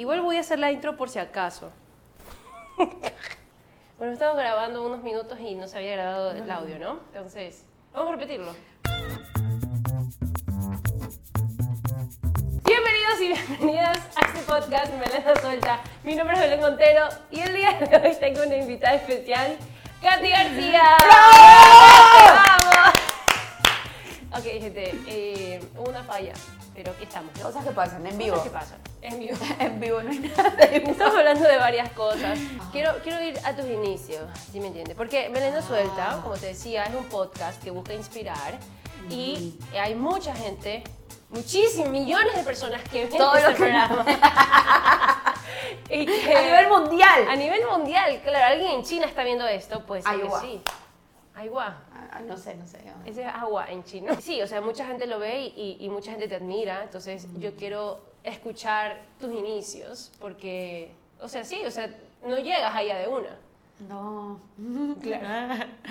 Igual voy a hacer la intro por si acaso. bueno, estamos grabando unos minutos y no se había grabado el audio, ¿no? Entonces, vamos a repetirlo. Bienvenidos y bienvenidas a este podcast Melena Suelta. Mi nombre es Belén Montero y el día de hoy tengo una invitada especial, Katy García. ¡Vamos! Ok, gente, eh, una falla, pero aquí estamos. ¿no? Cosas que pasan en vivo. Cosas que pasan. En vivo. En vivo no hay nada de. Estamos hablando de varias cosas. Quiero, quiero ir a tus inicios, ¿sí me entiendes? Porque Melena Suelta, como te decía, es un podcast que busca inspirar y hay mucha gente, muchísimos, millones de personas que ven Todo este programa. y que, A nivel mundial. a nivel mundial, claro, alguien en China está viendo esto, pues sí que sí. Agua. Ah, no sé, no sé. Ese es agua en chino. Sí, o sea, mucha gente lo ve y, y mucha gente te admira, entonces yo quiero escuchar tus inicios, porque, o sea, sí, o sea, no llegas allá de una. No.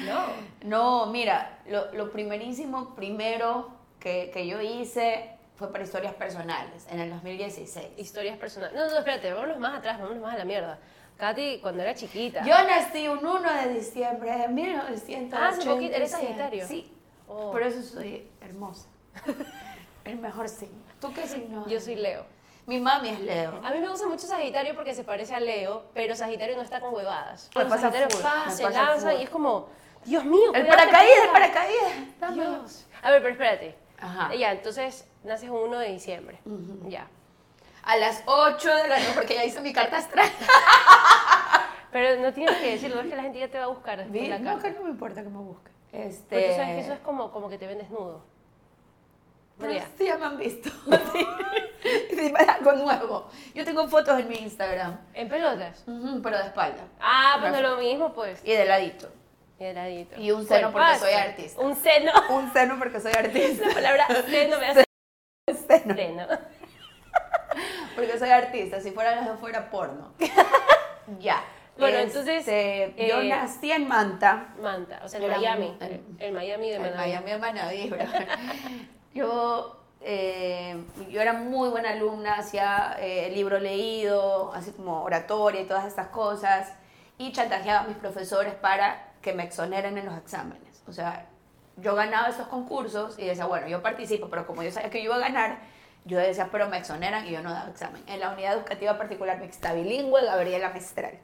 No. No, mira, lo, lo primerísimo, primero que, que yo hice fue para historias personales, en el 2016. Historias personales. No, no, espérate, vámonos más atrás, vámonos más a la mierda. Katy, cuando era chiquita. Yo nací un 1 de diciembre de 1987. Ah, hace poquito, ¿eres sagitario? Sí. Oh. Por eso soy hermosa. el mejor signo. ¿Tú qué signo? Yo soy Leo. Mi mami es Leo. A mí me gusta mucho Sagitario porque se parece a Leo, pero Sagitario no está con huevadas. Me pasa Sagitario full, pa, me se pasa lanza full. y es como, Dios mío. El paracaídas, el pega". paracaídas. Dios. A ver, pero espérate. Ajá. Ya, entonces naces un 1 de diciembre. Ya. A las 8 de la noche, porque ya hice mi carta astral. Pero no tienes que decirlo, es que la gente ya te va a buscar de la no, que no me importa que me busque. Este... Porque sabes que eso es como, como que te ven desnudo. Pero ya. sí, ya me han visto. Sí. Dime algo nuevo. Yo tengo fotos en mi Instagram, En pelotas. Ujú, pero de espalda. Ah, pues no lo mismo, pues. Y de ladito. Y de ladito. Y un seno porque soy artista. Un seno. Un seno porque soy artista. La palabra seno me hace Seno. seno. Porque soy artista. Si fuera las dos fuera porno. ya. Bueno, entonces, Este, yo eh, nací en Manta. Manta, o sea, en Miami. el- El Miami de Manaví. Miami, en Manaví, ¿verdad? Yo, eh, yo era muy buena alumna, hacía eh, libro leído, así como oratoria y todas estas cosas, y chantajeaba a mis profesores para que me exoneren en los exámenes. O sea, yo ganaba esos concursos y decía, bueno, yo participo, pero como yo sabía que yo iba a ganar, yo decía, pero me exoneran y yo no daba examen. En la unidad educativa particular mixta bilingüe, Gabriela Mistral.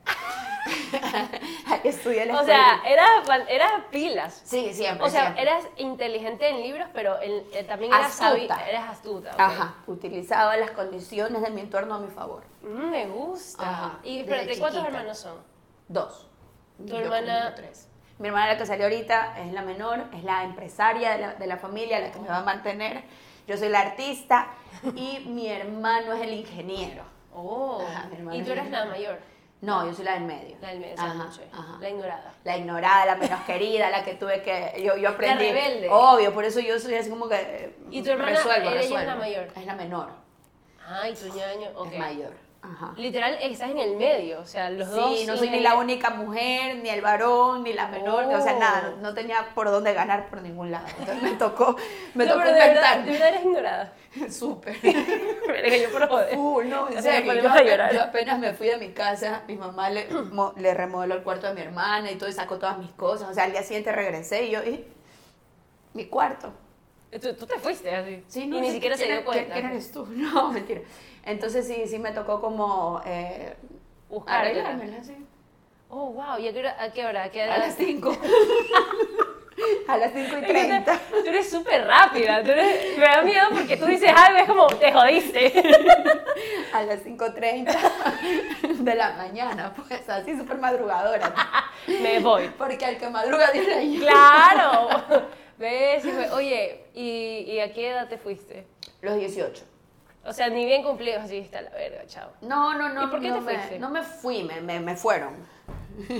Ahí estudié la O sea, escuela. era, pilas. sí, siempre. O sea, siempre. eras inteligente en libros, pero en- eh, también eras Astuta. eras astuta. Ajá, utilizaba las condiciones de mi entorno a mi favor. Mm, me gusta. Ajá, y espérate, ¿cuántos hermanos son? Dos. Tu Yo hermana- tres. Mi hermana, la que salió ahorita, es la menor, es la empresaria de la, de la familia, la que me va a mantener. Yo soy la artista y mi hermano es el ingeniero. Oh. Ajá, mi y tú eres la la- mayor. No, yo soy la del medio. La del medio, Ajá, ajá. La ignorada. La ignorada, la menos querida, la que tuve que... Yo, yo aprendí... rebelde. Obvio, por eso yo soy así como que... ¿Y tu hermana, resuelvo, es la mayor? Es la menor. Ay, tu ñaño. ok. Es mayor. Ajá. Literal, estás en el medio. O sea, los dos. Sí, no soy ni la única mujer, ni el varón, ni la menor, o sea, Oh. nada, no, no tenía por dónde ganar por ningún lado. Entonces me tocó, me No, tocó pero de verdad, inventar. de verdad eres ignorada. Súper. Yo por joder. Uh, no, en O serio. Yo, a apenas me fui de mi casa, mi mamá le, mo- le remodeló el cuarto de mi hermana y todo, y sacó todas mis cosas. O sea, al día siguiente regresé y yo, y mi cuarto. Tú, tú te fuiste así. Sí, no, y ni siquiera se ¿quién- dio cuenta. ¿Quién eres tú? No, mentira. Entonces sí, sí me tocó como eh, Buscártela. arreglármela, sí. Oh, wow. ¿Y a qué hora? ¿A qué hora? ¿A qué hora? A las 5. a las 5 y Es que 30. Tú eres súper rápida. Tú eres- me da miedo porque tú dices algo, es como, te jodiste. A las 5.30 de la mañana, pues así súper madrugadora. me voy. Porque al que madruga Dios le ayuda. ¡Claro! ¿Ves? Fue, Oye, ¿y, ¿y a qué edad te fuiste? Los 18. O sea, ni bien cumplidos, así está la verga, chao. No, no, no. ¿Y por qué no te me, fuiste? No me fui, me, me, me fueron.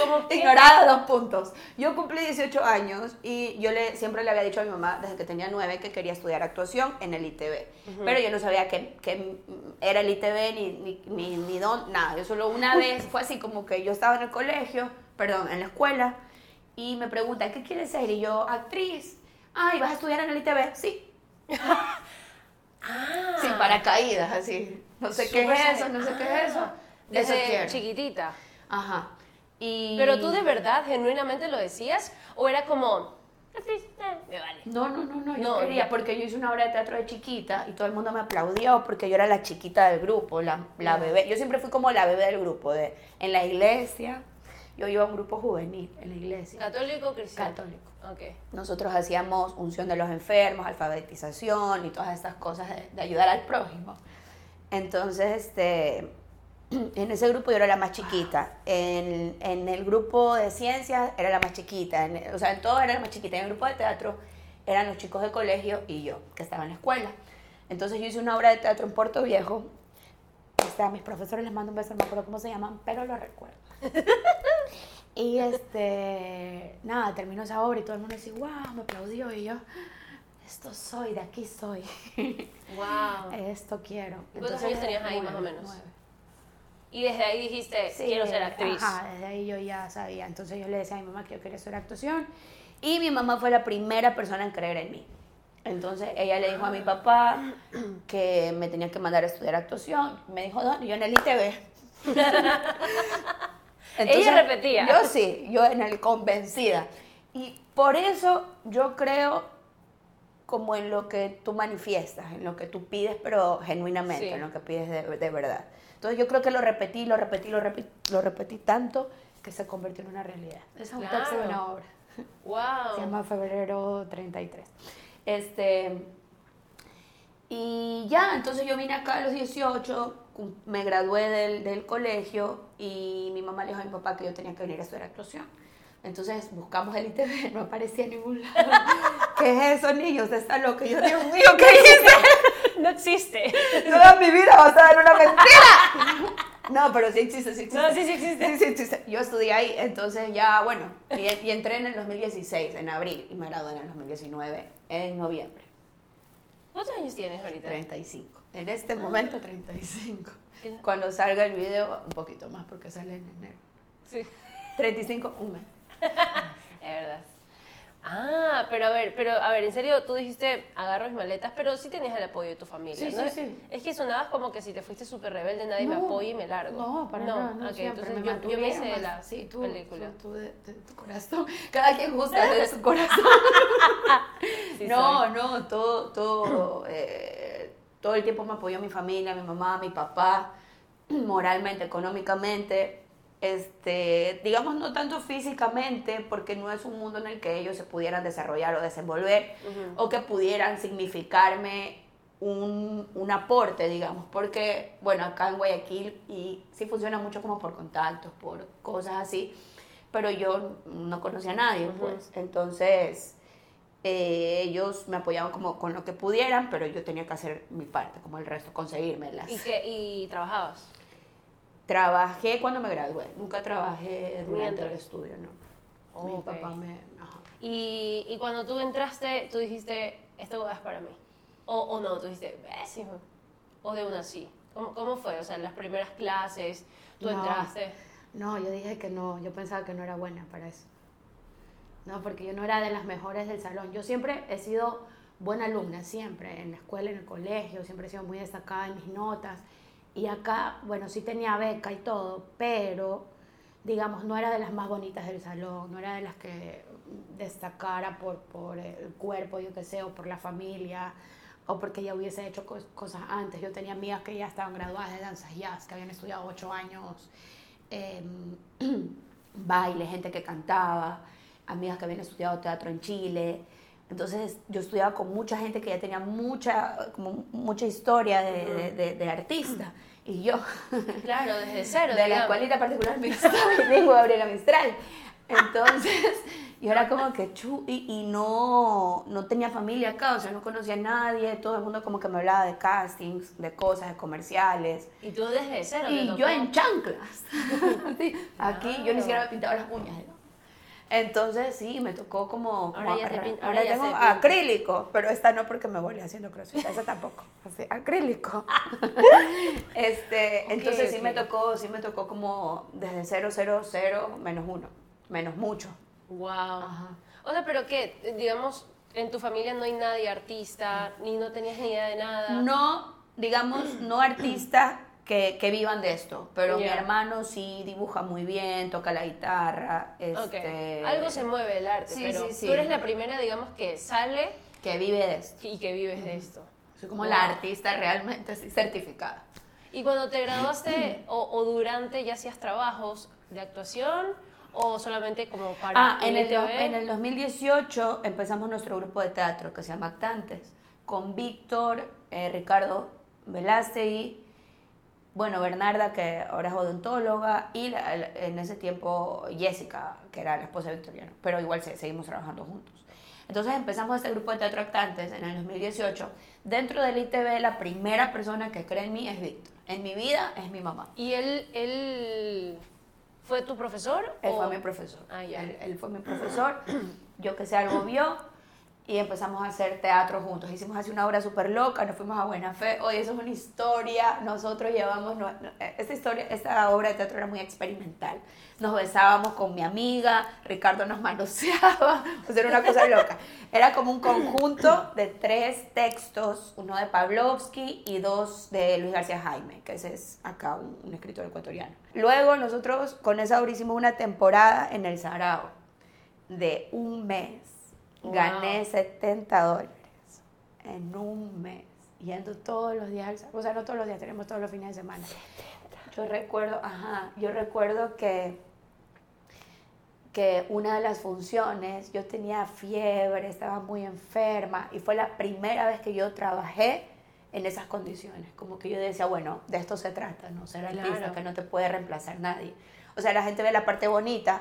Como Ignorada dos puntos. Yo cumplí 18 años y yo le, siempre le había dicho a mi mamá desde que tenía 9 que quería estudiar actuación en el ITV. Pero yo no sabía que, que era el ITV ni, ni, ni, ni dónde, nada. Yo solo una vez fue así como que yo estaba en el colegio, perdón, en la escuela, y me pregunta, ¿qué quieres ser? Y yo, actriz. Ay, ¿vas a estudiar en el ITV? Sí. Ah. Sin paracaídas, así. No sé qué es eso, no sé qué es eso. Ah, Eso Desde quiero. chiquitita. Ajá. Y... Pero tú de verdad, genuinamente lo decías, o era como, "Eh, me vale. No, no, no, no, yo No, quería, ya. porque yo hice una obra de teatro de chiquita y todo el mundo me aplaudió porque yo era la chiquita del grupo, la, la bebé. Yo siempre fui como la bebé del grupo, de, en la iglesia. Yo iba a un grupo juvenil en la iglesia. ¿Católico o cristiano? Católico. Ok. Nosotros hacíamos unción de los enfermos, alfabetización y todas estas cosas de, de ayudar al prójimo. Entonces, este, en ese grupo yo era la más chiquita. En, en el grupo de ciencias era la más chiquita. En- o sea, en todo era la más chiquita. En el grupo de teatro eran los chicos de colegio y yo, que estaba en la escuela. Entonces yo hice una obra de teatro en Puerto Viejo. Este, a mis profesores les mando un beso, no me acuerdo cómo se llaman, pero lo recuerdo. Y este, nada, terminó esa obra y todo el mundo decía, wow, me aplaudió. Y yo, esto soy, de aquí soy. Wow. Esto quiero. ¿Cuántos años tenías ahí, más o menos? nueve. Y desde ahí dijiste, Sí, quiero ser actriz. Ajá, desde ahí yo ya sabía. Entonces yo le decía a mi mamá que yo quería hacer actuación. Y mi mamá fue la primera persona en creer en mí. Entonces ella le dijo a mi papá que me tenía que mandar a estudiar actuación. Me dijo, ¿dónde? Yo en el ITV. Ella repetía. Yo sí, yo en el convencida. Y por eso yo creo como en lo que tú manifiestas, en lo que tú pides, pero genuinamente, Sí. en lo que pides de, de verdad. Entonces yo creo que lo repetí, lo repetí, lo repetí, lo repetí tanto que se convirtió en una realidad. Esa es un Claro. texto de una obra. Se Wow. llama Febrero 33. Este, y ya, entonces yo vine acá a los 18, cum- me gradué del, del colegio y mi mamá le dijo a mi papá que yo tenía que venir a estudiar actuación. Entonces buscamos el ITV, no aparecía en ningún lado. ¿Qué es eso, niños? Está loco. Yo, Dios mío, ¿qué hice? No existe. Toda mi vida basada en una mentira. No, pero sí existe, sí existe. No, sí, sí existe. Sí, sí existe. Yo estudié ahí, entonces ya, bueno, y, y entré en el 2016, en abril, y me gradué en el 2019, en noviembre. ¿Cuántos años tienes ahorita? 35. En este momento, 35. ¿Qué? Cuando salga el video, un poquito más, porque sale en enero. Sí. 35, un mes. Es verdad. Ah, pero a ver, pero a ver, en serio, tú dijiste agarro mis maletas, pero sí tenías el apoyo de tu familia, Sí, ¿no? sí, sí. Es que sonabas como que si te fuiste súper rebelde, nadie me No, apoya y me largo. No, para nada. No, ok, siempre entonces me yo, yo me hice de la sí, tú, película. tú- tú de, de tu corazón. Cada quien gusta de su corazón. Sí no, soy. no, todo, todo, eh, todo el tiempo me apoyó mi familia, mi mamá, mi papá, moralmente, económicamente. Este, digamos, no tanto físicamente, porque no es un mundo en el que ellos se pudieran desarrollar o desenvolver, o que pudieran significarme un, un aporte, digamos, porque, bueno, acá en Guayaquil y sí funciona mucho como por contactos, por cosas así, pero yo no conocía a nadie, pues, entonces eh, ellos me apoyaban como con lo que pudieran, pero yo tenía que hacer mi parte, como el resto, conseguírmelas. ¿Y, qué, ¿Y trabajabas? Trabajé cuando me gradué, nunca trabajé durante el estudio, ¿no. Mi Ok. papá me... ajá. Y, y cuando tú entraste, tú dijiste, esto es para mí. O, o no, tú dijiste, pésimo. O de una sí. ¿Cómo, ¿Cómo fue? O sea, en las primeras clases, tú No. entraste. No, yo dije que no, yo pensaba que no era buena para eso. No, porque yo no era de las mejores del salón. Yo siempre he sido buena alumna, siempre, en la escuela, en el colegio, siempre he sido muy destacada en mis notas. Y acá, bueno, sí tenía beca y todo, pero, digamos, no era de las más bonitas del salón, no era de las que destacara por, por el cuerpo, yo qué sé, o por la familia, o porque ya hubiese hecho cos- cosas antes. Yo tenía amigas que ya estaban graduadas de danzas jazz, que habían estudiado ocho años em, baile, gente que cantaba, amigas que habían estudiado teatro en Chile. Entonces yo estudiaba con mucha gente que ya tenía mucha, como mucha historia de, de, de- de artista. Y yo, Claro, desde cero. de la digamos. escuelita particular mixta, bilingüe Gabriela Mistral. Entonces, yo era como que chu, y, y no, no tenía familia acá, o sea, no conocía a nadie, todo el mundo como que me hablaba de castings, de cosas, de comerciales. Y tú desde cero. Y yo en chanclas. Sí, Aquí yo ni siquiera me pintaba las uñas. Entonces sí, me tocó como... Ahora como ya ahora ahora ya tengo se acrílico, pero esta no porque me volví haciendo crossfit, esa tampoco. Así, acrílico. este, entonces sí me tocó, sí me tocó como desde 0, 0, 0, menos uno, menos mucho. Wow. Ajá. O sea, pero que, digamos, en tu familia no hay nadie artista, ni no tenías ni idea de nada. No, digamos, no artistas que, que vivan de esto, pero mi Ya. hermano sí dibuja muy bien, toca la guitarra, Ok. este, Algo se mueve el arte, Sí, pero sí, sí. tú eres la primera, digamos, que sale que vive de esto. y que vives de esto. Soy como Wow. la artista realmente así certificada. Y cuando te graduaste o, o durante, ¿ya hacías trabajos de actuación o solamente como para Ah, en el, en el 2018 empezamos nuestro grupo de teatro que se llama Actantes, con Víctor, eh, Ricardo Velástegui, bueno, Bernarda, que ahora es odontóloga, y en ese tiempo Jessica, que era la esposa de Victoriano, pero igual se- seguimos trabajando juntos. Entonces empezamos este grupo de teatro Actantes en el 2018. Dentro del ITV, la primera persona que cree en mí es Víctor. En mi vida es mi mamá. ¿Y él, él fue tu profesor? Él o- fue mi profesor. Ah, ya. Él, él fue mi profesor. Yo que sé algo vio y empezamos a hacer teatro juntos. Hicimos así una obra súper loca, nos fuimos a Buena Fe. Oye, eso es una historia. Nosotros llevamos... no- no- esta historia, esta obra de teatro era muy experimental. Nos besábamos con mi amiga, Ricardo nos manoseaba. O sea, era una cosa loca. Era como un conjunto de tres textos, uno de Pavlovsky y dos de Luis García Jaime, que ese es acá un, un escritor ecuatoriano. Luego nosotros con esa obra hicimos una temporada en el Sarao de un mes. Wow. Gané 70 dólares en un mes, yendo todos los días al. O sea, no todos los días, tenemos todos los fines de semana. Yo recuerdo, ajá, yo recuerdo que que una de las funciones yo tenía fiebre, estaba muy enferma y fue la primera vez que yo trabajé en esas condiciones. Como que yo decía, bueno, de esto se trata, ¿no? Ser artista, Claro. que no te puede reemplazar nadie. O sea, la gente ve la parte bonita,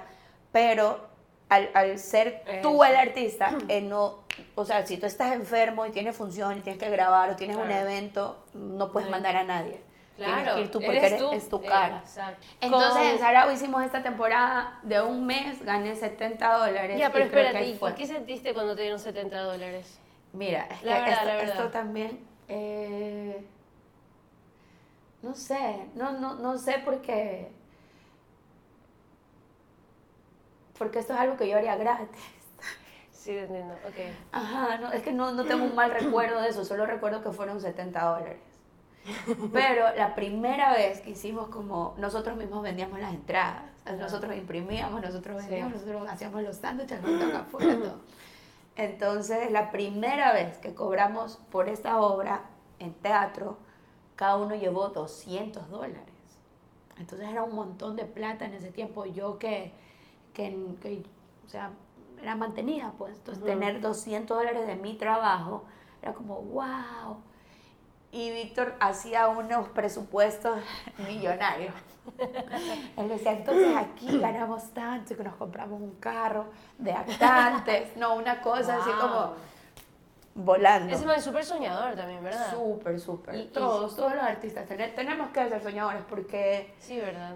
pero al, al ser tú el artista, eh, no, o sea, si tú estás enfermo y tienes función y tienes que grabar o tienes un evento, no puedes mandar a nadie. Tienes Claro, que ir tú porque eres eres- tú. es tu cara. Exacto. Entonces Con- en Sarao hicimos esta temporada de un mes, gané 70 dólares. Ya, pero espérate, ahí ¿y fue. qué sentiste cuando te dieron 70 dólares? Mira, es que La verdad, esto, la verdad. esto también, eh, no sé, no, no, no sé por qué, porque esto es algo que yo haría gratis. Sí, entiendo, ok. Ajá, no, es que no, no tengo un mal recuerdo de eso, solo recuerdo que fueron 70 dólares. Pero la primera vez que hicimos como nosotros mismos vendíamos las entradas, nosotros imprimíamos, nosotros Sí. vendíamos, nosotros hacíamos los sándwiches, dogs afuera, todo. Entonces, la primera vez que cobramos por esta obra en teatro, cada uno llevó 200 dólares. Entonces era un montón de plata en ese tiempo. Yo que, que, que, o sea, era mantenida, pues. Entonces, Ujú. tener 200 dólares de mi trabajo era como, wow. Y Víctor hacía unos presupuestos millonarios. Él decía, entonces aquí ganamos tanto y que nos compramos un carro de actantes. No, una cosa así Wow. como volando. Ese es súper soñador también, ¿verdad? Súper, súper. Y- y- todos, todos los artistas tenemos que ser soñadores porque... Sí, ¿verdad?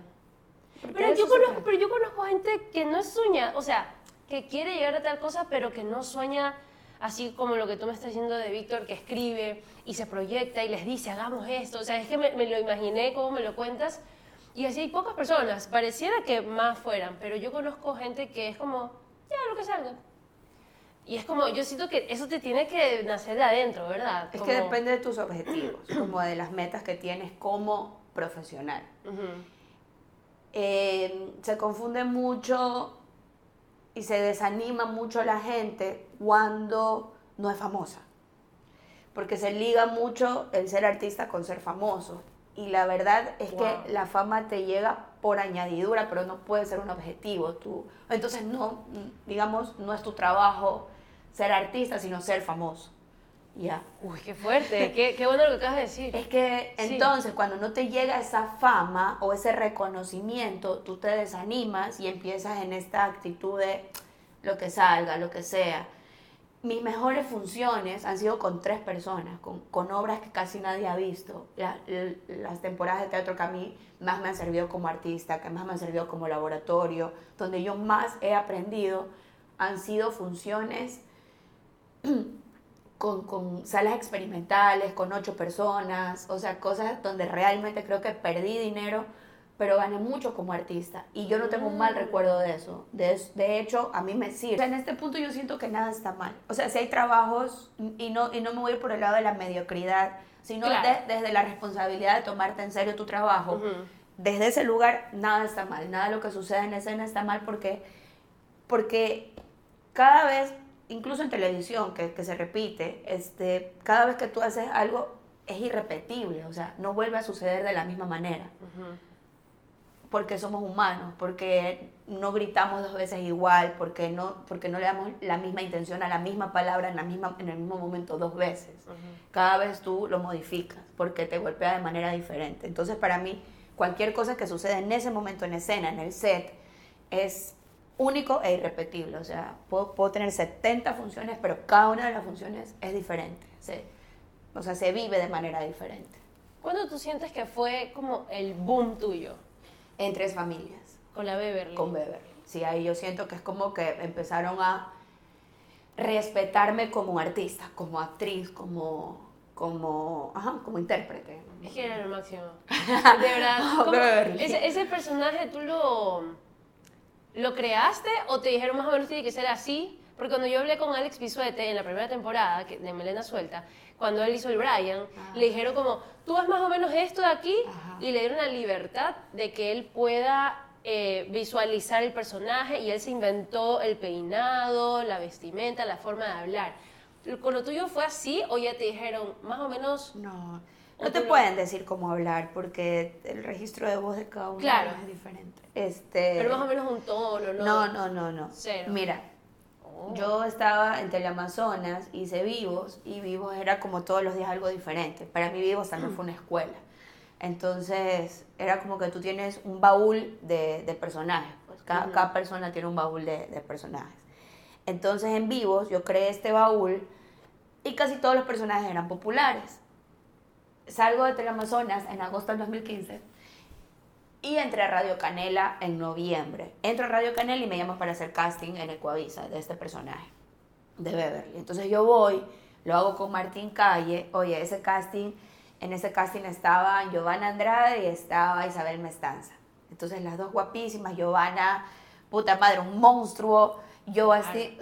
Pero yo, conozco, pero yo conozco gente que no sueña, o sea, que quiere llegar a tal cosa, pero que no sueña así como lo que tú me estás diciendo de Víctor, que escribe y se proyecta y les dice, hagamos esto. O sea, es que me, me lo imaginé, como me lo cuentas, y así hay pocas personas. Pareciera que más fueran, pero yo conozco gente que es como, ya, lo que salga. Y es como, yo siento que eso te tiene que nacer de adentro, ¿verdad? Es que Como- depende de tus objetivos, como de las metas que tienes como profesional. Ujú. Eh, se confunde mucho y se desanima mucho la gente cuando no es famosa. Porque se liga mucho el ser artista con ser famoso. Y la verdad es Wow. que la fama te llega por añadidura, pero no puede ser un objetivo. Tú, entonces, no, digamos, no es tu trabajo ser artista, sino ser famoso. Ya. Uy, qué fuerte, qué, qué bueno lo que acabas de decir. Es que Sí. entonces cuando no te llega esa fama o ese reconocimiento, tú te desanimas y empiezas en esta actitud de lo que salga, lo que sea. Mis mejores funciones han sido con tres personas, con, con obras que casi nadie ha visto. La- l- las temporadas de teatro que a mí más me han servido como artista, que más me han servido como laboratorio, donde yo más he aprendido, han sido funciones con, con salas experimentales, con ocho personas, o sea, cosas donde realmente creo que perdí dinero, pero gané mucho como artista y yo no tengo un mal recuerdo de eso. De, de hecho, a mí me sirve. O sea, en este punto yo siento que nada está mal. O sea, si hay trabajos y no, y no me voy a ir por el lado de la mediocridad, sino Claro. de- desde la responsabilidad de tomarte en serio tu trabajo. Desde ese lugar nada está mal, nada de lo que sucede en escena está mal porque, porque cada vez, incluso en televisión, que, que se repite, este, cada vez que tú haces algo es irrepetible, o sea, no vuelve a suceder de la misma manera porque somos humanos, porque no gritamos dos veces igual, porque no, porque no le damos la misma intención a la misma palabra en, la misma, en el mismo momento dos veces. Cada vez tú lo modificas, porque te golpea de manera diferente. Entonces, para mí, cualquier cosa que suceda en ese momento en escena, en el set, es único e irrepetible. O sea, puedo, puedo tener 70 funciones, pero cada una de las funciones es diferente. Se- o sea, se vive de manera diferente. ¿Cuándo tú sientes que fue como el boom tuyo En tres familias. con la Beverly? con Beverly. Sí, ahí yo siento que es como que empezaron a respetarme como artista, como actriz, como, como, ajá, como intérprete. Es que era lo máximo. De verdad. ¿cómo- Beverly. ese, ese personaje tú lo, lo creaste o te dijeron más o menos tiene que ser así? Porque cuando yo hablé con Alex Pisuete en la primera temporada que- de Melena Suelta, cuando él hizo el Brian, Ah. le dijeron como, tú haz más o menos esto de aquí Ajá. y le dieron la libertad de que él pueda eh, visualizar el personaje y él se inventó el peinado, la vestimenta, la forma de hablar. ¿Con lo tuyo fue así o ya te dijeron más o menos No, no te pueden decir cómo hablar porque el registro de voz de cada uno Claro. es diferente. Este, Pero más o menos un tono, ¿no? no, no, no, no. Cero. Mira, Oh. Yo estaba en Teleamazonas, hice Vivos y Vivos era como todos los días algo diferente. Para mí Vivos también fue una escuela. Entonces era como que tú tienes un baúl de, de personajes. Pues cada persona tiene un baúl de, de personajes. Entonces en Vivos yo creé este baúl y casi todos los personajes eran populares. Salgo de Teleamazonas en agosto del 2015 y entré a Radio Canela en noviembre. Entro a Radio Canela y me llaman para hacer casting en Ecuavisa de este personaje, de Beverly. Entonces yo voy, lo hago con Martín Calle. Oye, ese casting, en ese casting estaba Giovanna Andrade y estaba Isabel Mestanza. Entonces las dos guapísimas, Giovanna, puta madre, un monstruo. Yo así,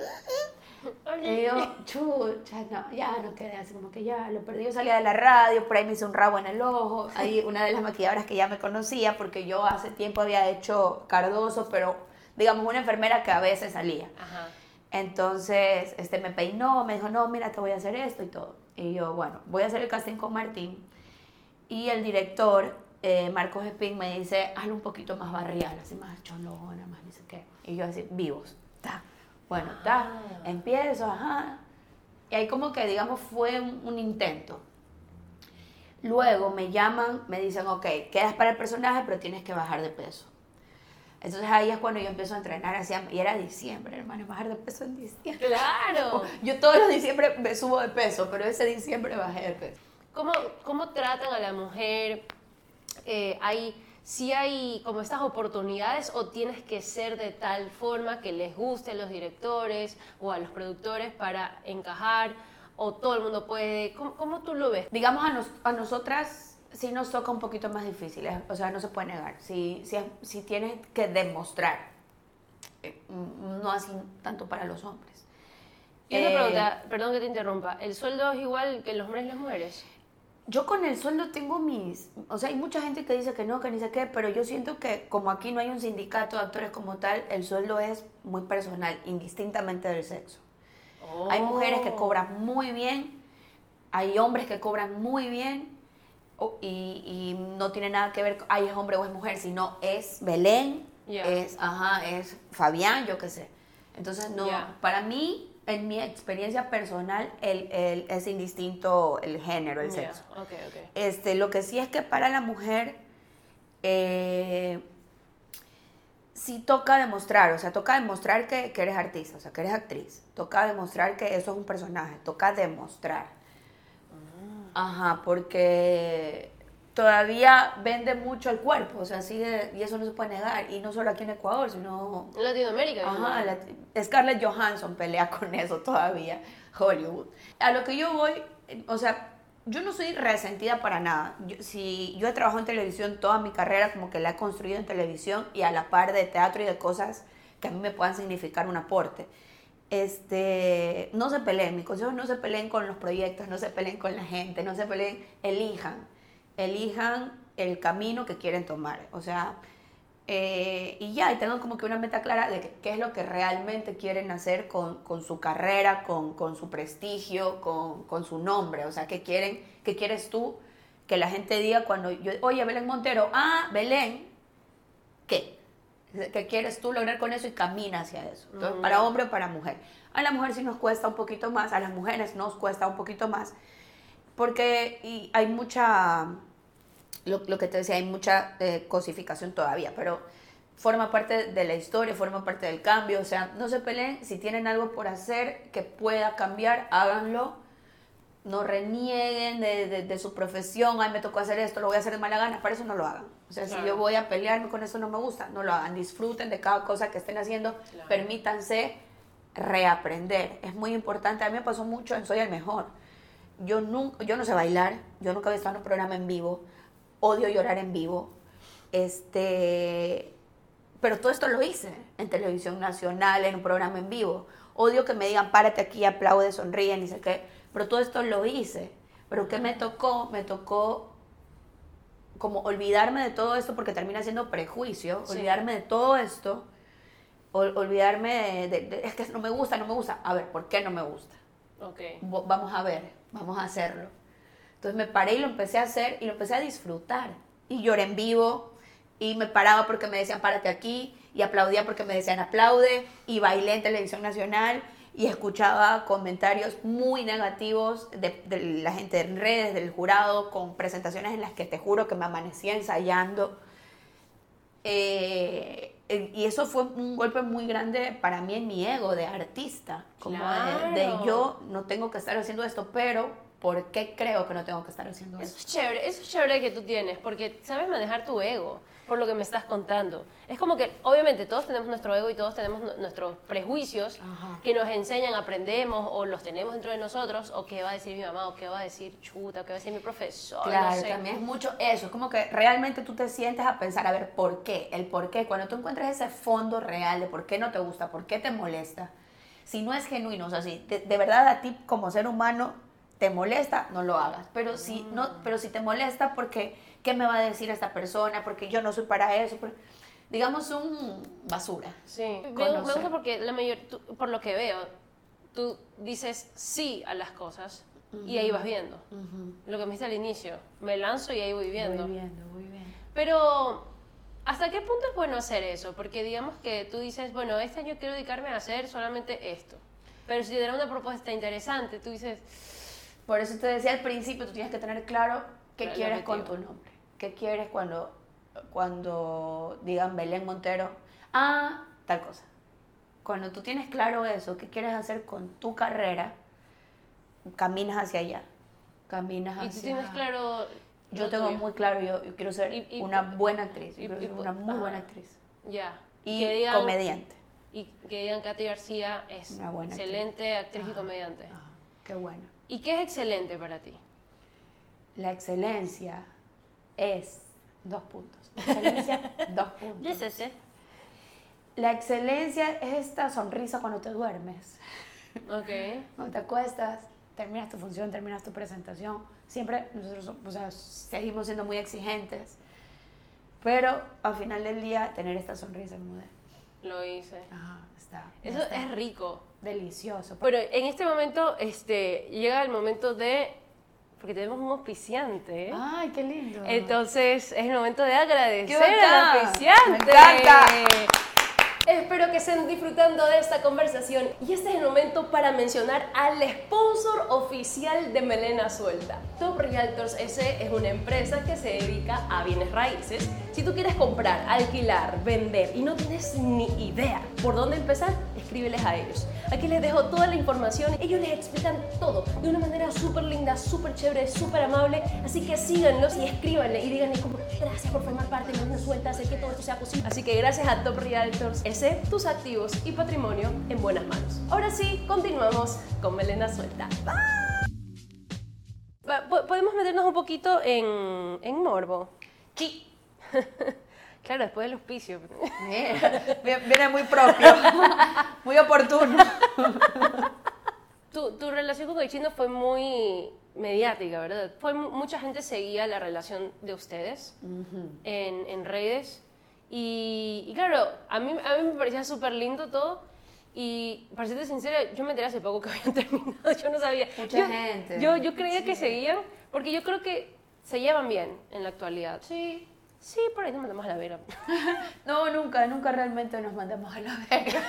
y yo, chucha, no, ya no quedé así como que ya lo perdí. Yo salía de la radio, por ahí me hice un rabo en el ojo. Ahí una de las maquilladoras que ya me conocía, porque yo hace tiempo había hecho Cardoso, pero digamos una enfermera que a veces salía. Ajá. Entonces, este me peinó, me dijo, no, mira, te voy a hacer esto y todo. Y yo, bueno, voy a hacer el casting con Martín. Y el director, eh, Marcos Espín, me dice, hazlo un poquito más barrial, así más cholona, más no sé qué. Y yo así, vivos, ta. Bueno, ta. Ah. Empiezo, ajá. Y ahí como que, digamos, fue un, un intento. Luego me llaman, me dicen, ok, quedas para el personaje, pero tienes que bajar de peso. Entonces ahí es cuando yo empiezo a entrenar, hacia, y era diciembre, hermano, bajar de peso en diciembre. Claro. Yo todos los diciembre me subo de peso, pero ese diciembre bajé de peso. ¿Cómo, cómo tratan a la mujer? Eh, hay, si hay como estas oportunidades o tienes que ser de tal forma que les guste a los directores o a los productores para encajar o todo el mundo puede. ¿Cómo, cómo tú lo ves? Digamos, a, nos- a nosotras sí nos toca un poquito más difícil, o sea, no se puede negar. Si, si, si tienes que demostrar, eh, mm, no así tanto para los hombres. Y una Eh, pregunta, perdón que te interrumpa, ¿el sueldo es igual que los hombres y las mujeres? Yo con el sueldo tengo mis, o sea, hay mucha gente que dice que no, que ni sé qué, pero yo siento que como aquí no hay un sindicato de actores como tal, el sueldo es muy personal, indistintamente del sexo. Hay mujeres que Oh. cobran muy bien, hay hombres que cobran muy bien o- y, y no tiene nada que ver, hay es hombre o es mujer, sino es Belén, Ya. es, ajá, es Fabián, yo qué sé. Entonces, no, Ya. para mí, en mi experiencia personal, el, el- es indistinto el género, el sexo. ok, ok. Este, lo que sí es que para la mujer eh, sí toca demostrar, o sea, toca demostrar que, que eres artista, o sea, que eres actriz. Toca demostrar que eso es un personaje, toca demostrar. Ajá, porque todavía vende mucho el cuerpo, o sea, sigue, y eso no se puede negar, y no solo aquí en Ecuador, sino En Latinoamérica. Ajá, ¿no? Scarlett Johansson pelea con eso todavía, Hollywood. A lo que yo voy, o sea, yo no soy resentida para nada. Yo, si yo he trabajado en televisión toda mi carrera, como que la he construido en televisión y a la par de teatro y de cosas que a mí me puedan significar un aporte. Este, no se peleen, mis consejos no se peleen con los proyectos, no se peleen con la gente, no se peleen, elijan, elijan el camino que quieren tomar. O sea, eh, y ya, y tengo como que una meta clara de qué es lo que realmente quieren hacer con, con su carrera, con, con su prestigio, con, con, su nombre. O sea, qué quieren, qué quieres tú que la gente diga cuando yo, oye, Belén Montero, ah, Belén, ¿qué? ¿Qué quieres tú lograr con eso y camina hacia eso? Entonces, para hombre o para mujer. A la mujer sí nos cuesta un poquito más, a las mujeres nos cuesta un poquito más, porque y hay mucha lo, lo, que te decía, hay mucha eh, cosificación todavía, pero forma parte de la historia, forma parte del cambio, o sea, no se peleen, si tienen algo por hacer que pueda cambiar, háganlo, no renieguen de, de, de su profesión, ay, me tocó hacer esto, lo voy a hacer de mala gana, para eso no lo hagan. O sea, claro. si yo voy a pelearme con eso no me gusta, no lo hagan, disfruten de cada cosa que estén haciendo, claro. permítanse reaprender, es muy importante, a mí me pasó mucho en Soy el Mejor, yo, nunca, yo no sé bailar, yo nunca había estado en un programa en vivo, odio llorar en vivo. Este, pero todo esto lo hice en televisión nacional, en un programa en vivo. Odio que me digan, párate aquí, aplaude, sonríe, ni sé qué. Pero todo esto lo hice. Pero ¿qué me tocó? Me tocó como olvidarme de todo esto porque termina siendo prejuicio, sí. olvidarme de todo esto, ol olvidarme de, de, de, es que no me gusta, no me gusta. A ver, ¿por qué no me gusta? Okay. Vamos a ver, vamos a hacerlo. Entonces me paré y lo empecé a hacer y lo empecé a disfrutar. Y lloré en vivo y me paraba porque me decían párate aquí y aplaudía porque me decían aplaude y bailé en televisión nacional y escuchaba comentarios muy negativos de, de, la gente en redes, del jurado, con presentaciones en las que te juro que me amanecía ensayando. Eh, y eso fue un golpe muy grande para mí en mi ego de artista, como claro. de, de yo no tengo que estar haciendo esto, pero ¿por qué creo que no tengo que estar haciendo eso? Eso es chévere, eso es chévere que tú tienes, porque sabes manejar tu ego, por lo que me estás contando. Es como que, obviamente, todos tenemos nuestro ego y todos tenemos nuestros prejuicios Ajá. que nos enseñan, aprendemos, o los tenemos dentro de nosotros, o qué va a decir mi mamá, o qué va a decir chuta, o qué va a decir mi profesor. Claro, no sé. también es mucho eso, es como que realmente tú te sientes a pensar, a ver, ¿por qué? El por qué, cuando tú encuentras ese fondo real de por qué no te gusta, por qué te molesta, si no es genuino, o sea, si de, de verdad a ti como ser humano te molesta, no lo hagas. Pero si, no, Mm. pero si te molesta porque, ¿qué me va a decir esta persona? Porque yo no soy para eso. Digamos un basura. Sí, me, me, gusta porque la mayor, tú, por lo que veo, tú dices sí a las cosas uh -huh. y ahí vas viendo. Uh -huh. Lo que me dijiste al inicio, me lanzo y ahí voy viendo. Voy viendo, voy viendo. Pero, ¿hasta qué punto es bueno hacer eso? Porque digamos que tú dices, bueno, este año quiero dedicarme a hacer solamente esto. Pero si te da una propuesta interesante, tú dices... Por eso te decía al principio, tú tienes que tener claro qué quieres con tu nombre. ¿Qué quieres cuando, cuando digan Belén Montero? Ah, tal cosa. Cuando tú tienes claro eso, qué quieres hacer con tu carrera, caminas hacia allá. Caminas hacia... ¿Y tú tienes claro...? Yo tengo tuyo? muy claro, yo, yo quiero ser y, y, una buena actriz. Y, una muy ah, buena actriz. Ya. Y digan, comediante. Y que digan Katy García es una buena excelente actriz, actriz ah, y comediante. Ah, qué bueno. ¿Y qué es excelente para ti? La excelencia es dos puntos. Excelencia, dos puntos. Dícese. La excelencia es esta sonrisa cuando te duermes. Ok. Cuando te acuestas, terminas tu función, terminas tu presentación. Siempre nosotros o sea, seguimos siendo muy exigentes. Pero al final del día, tener esta sonrisa como de... Lo hice. Ajá, está. Eso está. es rico. Delicioso. Pero en este momento este, llega el momento de... Porque tenemos un auspiciante. ¿eh? ¡Ay, qué lindo! Entonces es el momento de agradecer al auspiciante. ¡Me encanta! Espero que estén disfrutando de esta conversación y este es el momento para mencionar al sponsor oficial de Melena Suelta. Top Realtors S es una empresa que se dedica a bienes raíces. Si tú quieres comprar, alquilar, vender y no tienes ni idea por dónde empezar, escríbeles a ellos. Aquí les dejo toda la información, ellos les explican todo de una manera súper linda, súper chévere, súper amable. Así que síganlos y escríbanle y díganle como gracias por formar parte de Melena Suelta, hacer que todo esto sea posible. Así que gracias a Top Realtors S, tus activos y patrimonio en buenas manos. Ahora sí, continuamos con Melena Suelta. podemos meternos un poquito en, en morbo. Sí. Claro, después del auspicio. Mira, viene muy propio, muy oportuno. Tu, tu relación con Gaichino fue muy mediática, ¿verdad? Fue, mu- mucha gente seguía la relación de ustedes en, en redes. Y, y claro, a mí, a mí me parecía súper lindo todo. Y para serte sincera, yo me enteré hace poco que habían terminado. Yo no sabía. Mucha Yo- gente. Yo, yo creía que seguían, porque yo creo que se llevan bien en la actualidad. Sí. Sí, por ahí nos mandamos a la vera. No, nunca, nunca realmente nos mandamos a la verga.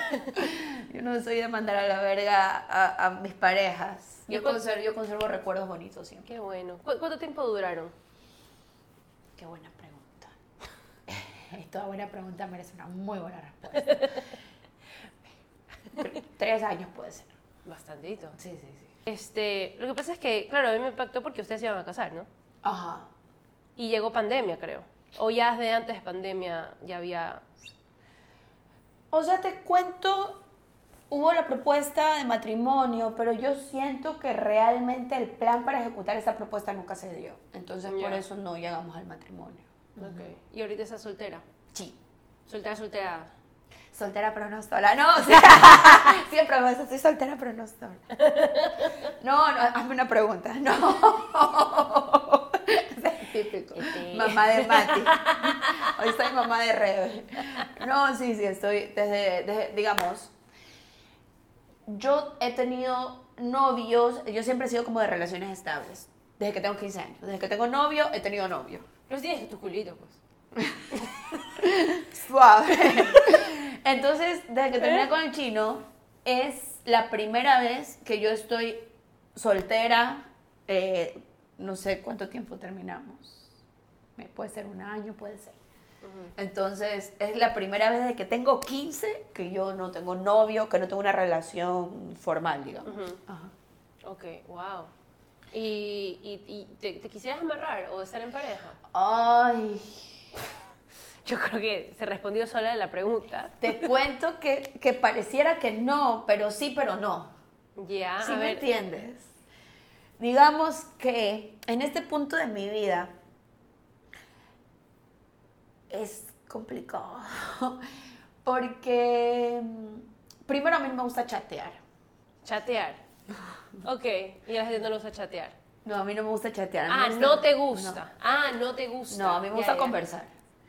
Yo no soy de mandar a la verga a, a mis parejas. Yo ¿Y cuál- conservo, yo conservo recuerdos bonitos siempre. Qué bueno. ¿Cu- ¿Cuánto tiempo duraron? Qué buena pregunta. Esta buena pregunta merece una muy buena respuesta. Tre- Tres años puede ser. Bastantito. Sí, sí, sí. Este, lo que pasa es que, claro, a mí me impactó porque ustedes se iban a casar, ¿no? Ajá. Y llegó pandemia, creo. O ya desde antes de pandemia ya había... O sea, te cuento, hubo la propuesta de matrimonio, pero yo siento que realmente el plan para ejecutar esa propuesta nunca se dio. Entonces, por Ya. eso no llegamos al matrimonio. Ok. Y ahorita estás soltera. Sí. Soltera, soltera. Soltera pero no sola. No, o sea, siempre me dicen, estoy soltera pero no sola. No, no, hazme una pregunta. No. Es típico. Este. Mamá de Mati. Hoy soy mamá de Rebe. No, sí, sí, estoy desde, desde, digamos, yo he tenido novios, yo siempre he sido como de relaciones estables. Desde que tengo 15 años. Desde que tengo novio, he tenido novio. Los tienes tu culito, pues. Suave. Entonces, desde que terminé con el chino, es la primera vez que yo estoy soltera. eh, no sé cuánto tiempo terminamos. Puede ser un año, puede ser. Entonces, es la primera vez desde que tengo 15 que yo no tengo novio, que no tengo una relación formal, digamos. Ajá. Ok, wow. ¿Y, y, y te, te quisieras amarrar o estar en pareja? Ay, Yo creo que se respondió sola la pregunta. te cuento que, que pareciera que no, pero sí, pero no. Ya, ¿Sí a me ver. entiendes? Digamos que en este punto de mi vida es complicado. Porque mm, primero a mí no me gusta chatear. Chatear. Ok, y a la gente no le gusta chatear. No, a mí no me gusta chatear. Ah, gusta- no te gusta. Ah, no te gusta. No, a mí me gusta ya. conversar.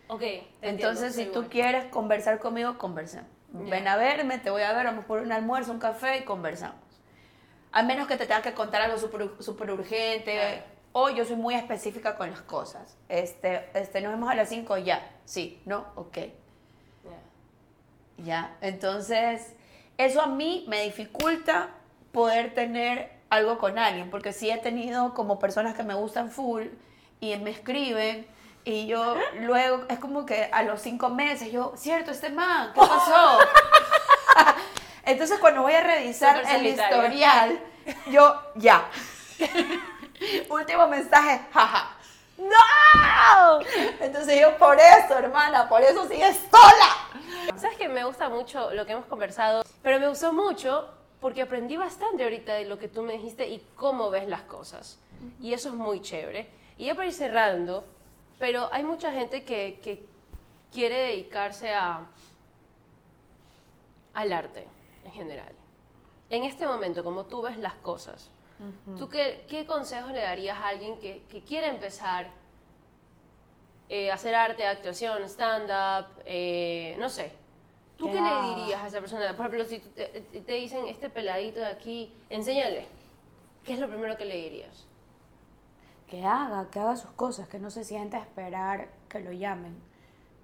Ok. Entonces, entiendo, si tú quieres conversar conmigo, conversemos. Ya. Ven a verme, te voy a ver, vamos por un almuerzo, un café y conversamos. A menos que te tenga que contar algo súper urgente. Claro. O yo soy muy específica con las cosas. Este, este, nos vemos a las 5 ya. Sí, no, ok. Ya. Ya. Entonces, eso a mí me dificulta poder tener algo con alguien. Porque sí he tenido como personas que me gustan full y me escriben. Y yo luego, es como que a los cinco meses, yo, cierto, este man, ¿qué pasó? Entonces cuando voy a revisar el historial, yo, ya. Último mensaje, jaja. ¡No! Entonces yo, por eso, hermana, por eso sigues sola. ¿Sabes que me gusta mucho lo que hemos conversado? Pero me gustó mucho porque aprendí bastante ahorita de lo que tú me dijiste y cómo ves las cosas. Y eso es muy chévere. Y ya para ir cerrando, pero hay mucha gente que, que quiere dedicarse a, al arte en general. En este momento, como tú ves las cosas, ¿tú qué, qué consejos le darías a alguien que, que quiere empezar eh, hacer arte, actuación, stand-up, eh, no sé. ¿Tú qué le dirías a esa persona? Por ejemplo, si te, te dicen, este peladito de aquí, enséñale. ¿Qué es lo primero que le dirías? que haga, que haga sus cosas, que no se sienta a esperar que lo llamen,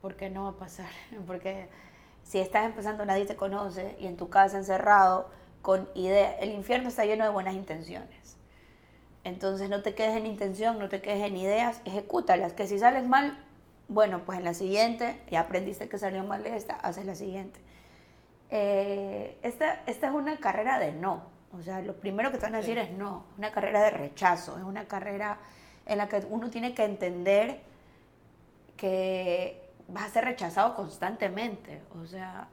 porque no va a pasar, porque si estás empezando nadie te conoce y en tu casa encerrado con ideas, el infierno está lleno de buenas intenciones. Entonces no te quedes en intención, no te quedes en ideas, ejecútalas, que si sales mal, bueno, pues en la siguiente, ya aprendiste que salió mal esta, haces la siguiente. Eh, esta, esta es una carrera de no. O sea, lo primero que te van a decir es no. Una carrera de rechazo. Es una carrera en la que uno tiene que entender que vas a ser rechazado constantemente. O sea,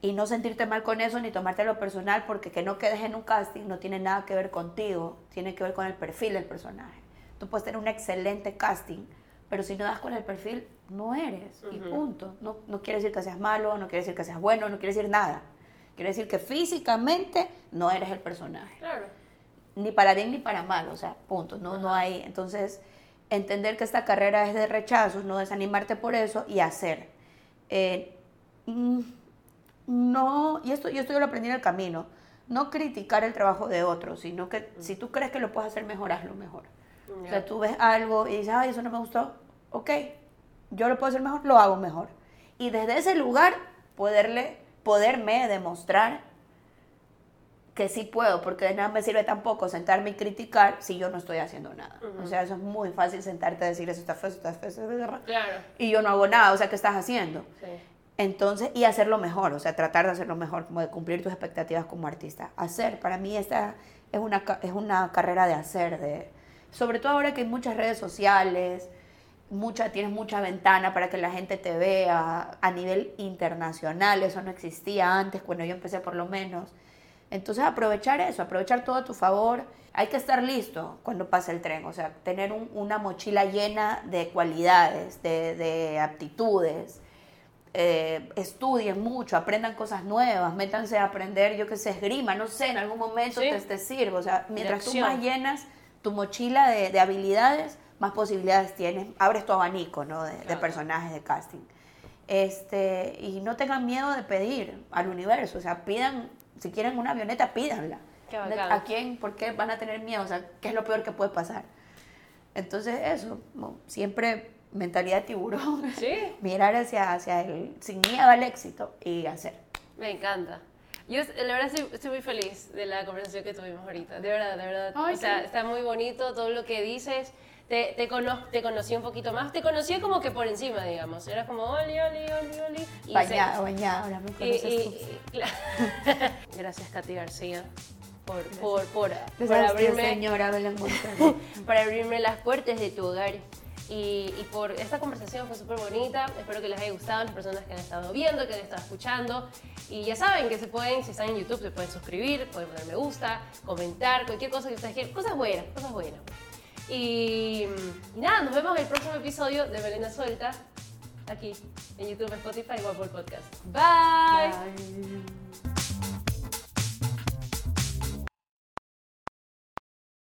y no sentirte mal con eso ni tomártelo personal porque que no quedes en un casting no tiene nada que ver contigo. Tiene que ver con el perfil del personaje. Tú puedes tener un excelente casting, pero si no das con el perfil, no eres. Y punto. No, no quiere decir que seas malo, no quiere decir que seas bueno, no quiere decir nada. Quiere decir que físicamente no eres el personaje. Claro. Ni para bien ni para mal, o sea, punto. No, no hay. Entonces, entender que esta carrera es de rechazos, no desanimarte por eso y hacer. Eh, mm, no, y esto, yo estoy lo aprendí en el camino, no criticar el trabajo de otros, sino que si tú crees que lo puedes hacer mejor, hazlo mejor. O sea, tú ves algo y dices, ay, eso no me gustó, ok, yo lo puedo hacer mejor, lo hago mejor. Y desde ese lugar, poderle, poderme demostrar que sí puedo, porque de nada me sirve tampoco sentarme y criticar si yo no estoy haciendo nada. O sea, eso es muy fácil sentarte a decir, eso está feo, eso está feo, eso está feo. Claro. Y yo no hago nada, o sea, ¿qué estás haciendo? Sí. Entonces, y hacerlo mejor, o sea, tratar de hacerlo mejor, como de cumplir tus expectativas como artista. Hacer, para mí esta es una, es una carrera de hacer, de, sobre todo ahora que hay muchas redes sociales, mucha, tienes mucha ventana para que la gente te vea a nivel internacional, eso no existía antes, cuando yo empecé por lo menos. Entonces aprovechar eso, aprovechar todo a tu favor. Hay que estar listo cuando pase el tren, o sea, tener un- una mochila llena de cualidades, de, de aptitudes. Eh, estudien mucho, aprendan cosas nuevas, métanse a aprender, yo que sé, esgrima, no sé, en algún momento Sí. te, te sirve. O sea, mientras tú más llenas tu mochila de, de habilidades, más posibilidades tienes, abres tu abanico ¿no? de, de personajes de casting. Este, y no tengan miedo de pedir al universo, o sea, pidan, si quieren una avioneta, pídanla. ¿A quién? ¿Por qué van a tener miedo? O sea, ¿qué es lo peor que puede pasar? Entonces, eso, siempre mentalidad de tiburón. Sí. Mirar hacia, hacia el, sin miedo al éxito y hacer. Me encanta. Yo, la verdad, estoy, estoy muy feliz de la conversación que tuvimos ahorita. De verdad, de verdad. Ay, o sea, está muy bonito todo lo que dices. Te, te, cono- te conocí un poquito más. Te conocí como que por encima, digamos. Era como, oli, oli, oli, oli. Y Bañada, bañada, ahora me conoces y- y-. Gracias, Katy García, por, por, por, por abrirme, señora por abrirme las puertas de tu hogar. Y, y por esta conversación fue súper bonita. Espero que les haya gustado las personas que han estado viendo, que han estado escuchando. Y ya saben que se pueden, si están en YouTube, se pueden suscribir, pueden poner me gusta, comentar, cualquier cosa que ustedes quieran. Cosas buenas, cosas buenas. Y, y nada, nos vemos en el próximo episodio de Belena Suelta, aquí en YouTube, Spotify o Apple Podcast. Bye.